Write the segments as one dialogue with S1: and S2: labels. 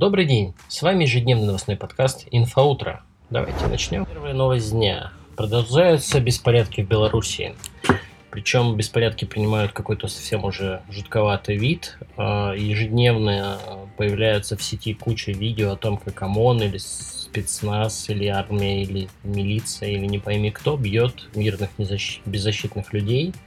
S1: Добрый день, с вами ежедневный новостной подкаст «Инфоутро». Давайте начнем. Первая новость дня. Продолжаются беспорядки в Беларуси. Причем беспорядки принимают какой-то совсем уже жутковатый вид. А, ежедневно появляются в сети куча видео о том, как ОМОН или спецназ, или армия, или милиция, или не пойми кто бьет мирных беззащитных людей –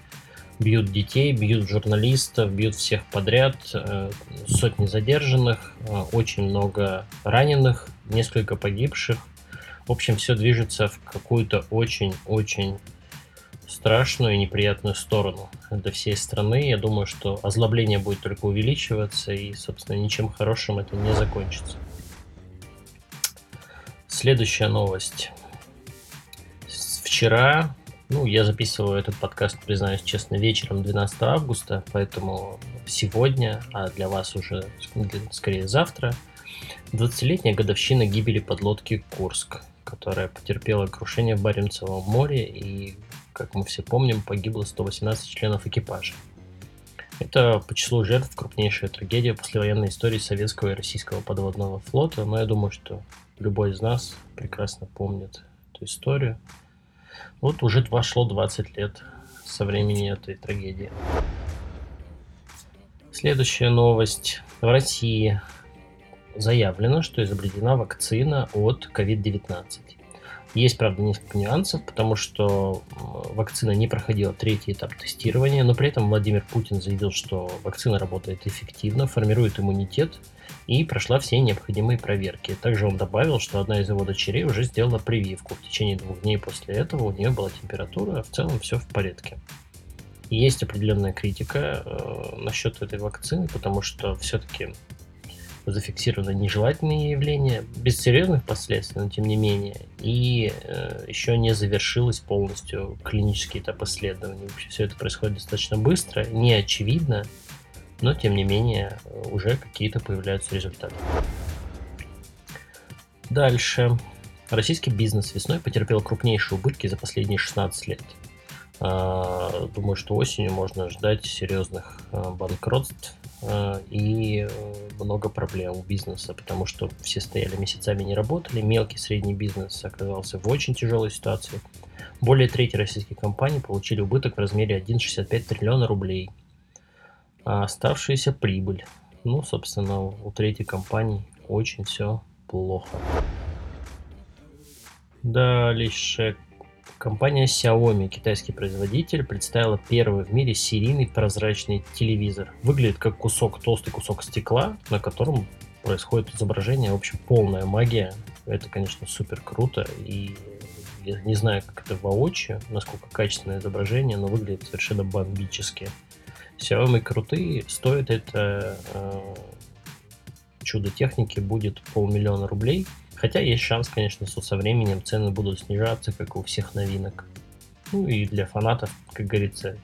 S1: бьют детей, бьют журналистов, бьют всех подряд, э, сотни задержанных, э, очень много раненых, несколько погибших. В общем, все движется в какую-то очень-очень страшную и неприятную сторону для всей страны. Я думаю, что озлобление будет только увеличиваться и, собственно, ничем хорошим это не закончится. Следующая новость. Вчера ну, я записываю этот подкаст, признаюсь честно, вечером 12 августа, поэтому сегодня, а для вас уже скорее завтра, 20-летняя годовщина гибели подлодки «Курск», которая потерпела крушение в Баренцевом море и, как мы все помним, погибло 118 членов экипажа. Это по числу жертв крупнейшая трагедия послевоенной истории советского и российского подводного флота, но я думаю, что любой из нас прекрасно помнит эту историю. Вот уже вошло 20 лет со времени этой трагедии. Следующая новость. В России заявлено, что изобретена вакцина от COVID-19. Есть, правда, несколько нюансов, потому что вакцина не проходила третий этап тестирования, но при этом Владимир Путин заявил, что вакцина работает эффективно, формирует иммунитет и прошла все необходимые проверки. Также он добавил, что одна из его дочерей уже сделала прививку. В течение двух дней после этого у нее была температура, а в целом все в порядке. есть определенная критика э, насчет этой вакцины, потому что все-таки зафиксированы нежелательные явления, без серьезных последствий, но тем не менее, и э, еще не завершилось полностью клинический этап исследований. Все это происходит достаточно быстро, не очевидно, но тем не менее уже какие-то появляются результаты. Дальше. Российский бизнес весной потерпел крупнейшие убытки за последние 16 лет. А, думаю, что осенью можно ждать серьезных а, банкротств а, и э, много проблем у бизнеса, потому что все стояли месяцами не работали, мелкий средний бизнес оказался в очень тяжелой ситуации. Более трети российских компаний получили убыток в размере 1,65 триллиона рублей, а оставшаяся прибыль. Ну, собственно, у третьей компании очень все плохо. Дальше Компания Xiaomi, китайский производитель, представила первый в мире серийный прозрачный телевизор. Выглядит как кусок, толстый кусок стекла, на котором происходит изображение. В общем, полная магия. Это, конечно, супер круто. И я не знаю, как это воочию, насколько качественное изображение, но выглядит совершенно бомбически. Xiaomi крутые, стоит это э, чудо техники будет полмиллиона рублей – Хотя есть шанс, конечно, что со временем цены будут снижаться, как у всех новинок. Ну и для фанатов, как говорится,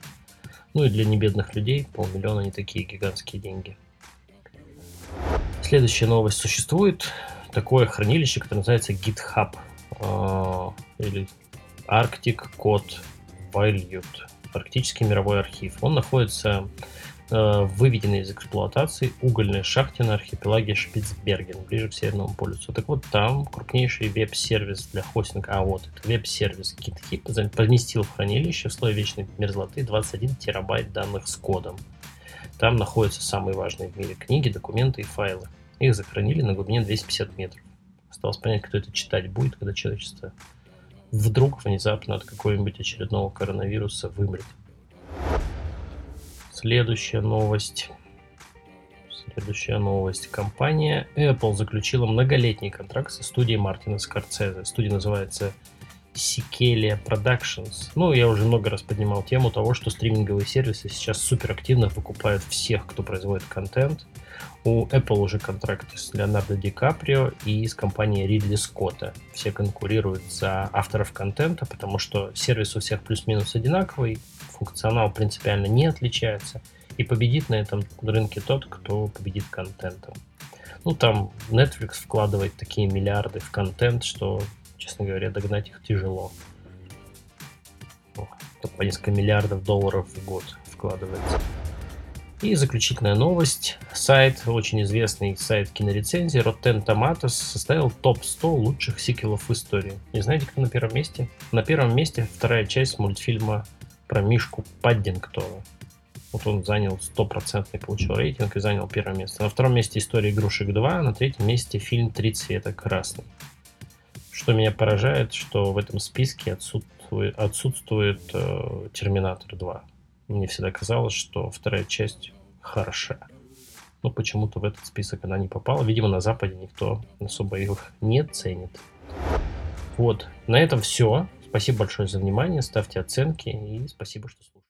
S1: ну и для небедных людей полмиллиона не такие гигантские деньги. Следующая новость. Существует такое хранилище, которое называется GitHub э, или Arctic Code Valued. Арктический мировой архив. Он находится Э, выведены из эксплуатации угольные шахты на архипелаге Шпицберген, ближе к Северному полюсу. Так вот, там крупнейший веб-сервис для хостинга, а вот это веб-сервис GitHub поместил в хранилище в слой вечной мерзлоты 21 терабайт данных с кодом. Там находятся самые важные в мире книги, документы и файлы. Их захоронили на глубине 250 метров. Осталось понять, кто это читать будет, когда человечество вдруг внезапно от какого-нибудь очередного коронавируса вымрет. Следующая новость. Следующая новость. Компания Apple заключила многолетний контракт со студией Мартина Скорцезе. Студия называется Sikelia Productions. Ну, я уже много раз поднимал тему того, что стриминговые сервисы сейчас супер активно выкупают всех, кто производит контент. У Apple уже контракты с Леонардо Ди Каприо и с компанией Ридли Скотта. Все конкурируют за авторов контента, потому что сервис у всех плюс-минус одинаковый, функционал принципиально не отличается, и победит на этом рынке тот, кто победит контентом. Ну, там Netflix вкладывает такие миллиарды в контент, что, честно говоря, догнать их тяжело. По несколько миллиардов долларов в год вкладывается. И заключительная новость. Сайт, очень известный сайт кинорецензии Rotten Tomatoes составил топ-100 лучших сиквелов в истории. И знаете, кто на первом месте? На первом месте вторая часть мультфильма про Мишку Паддингтона. Вот он занял стопроцентный, получил рейтинг и занял первое место. На втором месте история игрушек 2, на третьем месте фильм «Три цвета красный». Что меня поражает, что в этом списке отсутствует, отсутствует э, «Терминатор 2». Мне всегда казалось, что вторая часть хороша. Но почему-то в этот список она не попала. Видимо, на Западе никто особо их не ценит. Вот, на этом все. Спасибо большое за внимание. Ставьте оценки и спасибо, что слушали.